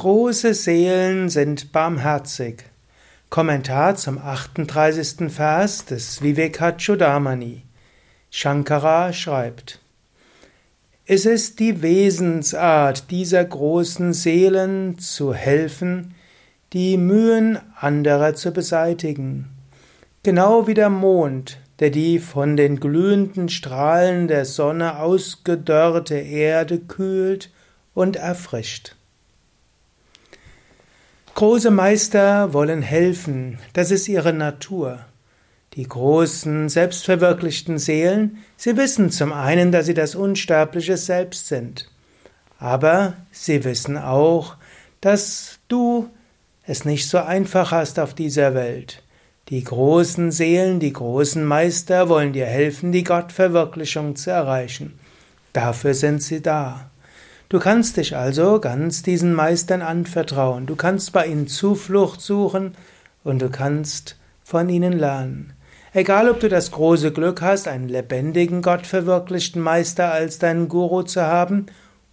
Große Seelen sind barmherzig. Kommentar zum 38. Vers des Vivekachudamani. Shankara schreibt, Es ist die Wesensart dieser großen Seelen zu helfen, die Mühen anderer zu beseitigen. Genau wie der Mond, der die von den glühenden Strahlen der Sonne ausgedörrte Erde kühlt und erfrischt. Große Meister wollen helfen, das ist ihre Natur. Die großen, selbstverwirklichten Seelen, sie wissen zum einen, dass sie das unsterbliche Selbst sind, aber sie wissen auch, dass du es nicht so einfach hast auf dieser Welt. Die großen Seelen, die großen Meister wollen dir helfen, die Gottverwirklichung zu erreichen. Dafür sind sie da. Du kannst dich also ganz diesen Meistern anvertrauen, du kannst bei ihnen Zuflucht suchen und du kannst von ihnen lernen. Egal, ob du das große Glück hast, einen lebendigen, gottverwirklichten Meister als deinen Guru zu haben,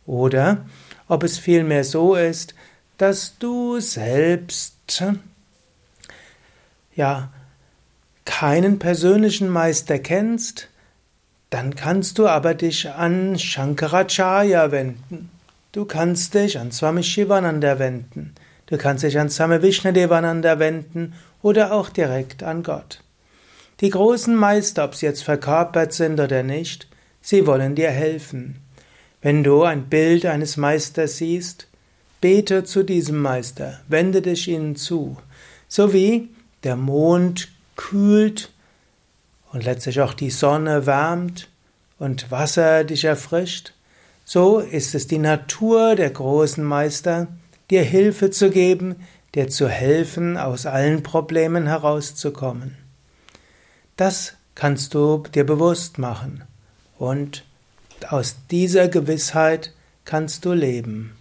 oder ob es vielmehr so ist, dass du selbst ja keinen persönlichen Meister kennst, dann kannst du aber dich an Shankaracharya wenden. Du kannst dich an Swami Shivananda wenden. Du kannst dich an Swami Vishnadevananda wenden oder auch direkt an Gott. Die großen Meister, ob sie jetzt verkörpert sind oder nicht, sie wollen dir helfen. Wenn du ein Bild eines Meisters siehst, bete zu diesem Meister, wende dich ihnen zu, so wie der Mond kühlt und letztlich auch die Sonne wärmt und Wasser dich erfrischt, so ist es die Natur der großen Meister, dir Hilfe zu geben, dir zu helfen, aus allen Problemen herauszukommen. Das kannst du dir bewusst machen und aus dieser Gewissheit kannst du leben.